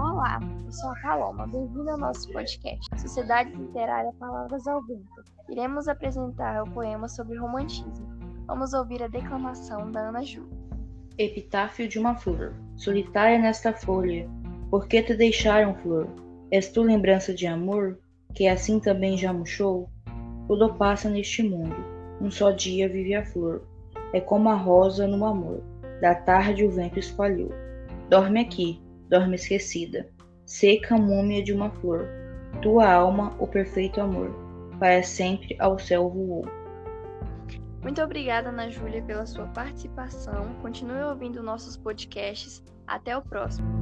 Olá, eu sou a Paloma, bem-vindo ao nosso podcast, Sociedade Literária Palavras ao Vento. Iremos apresentar o poema sobre romantismo. Vamos ouvir a declamação da Ana Júlia. Epitáfio de uma flor, solitária nesta folha, por que te deixaram, flor? És tu lembrança de amor, que assim também já murchou? Tudo passa neste mundo, um só dia vive a flor, é como a rosa no amor, da tarde o vento espalhou. Dorme aqui, dorme esquecida, seca múmia de uma flor. Tua alma, o perfeito amor, para sempre ao céu voou. Muito obrigada, Ana Júlia, pela sua participação. Continue ouvindo nossos podcasts. Até o próximo.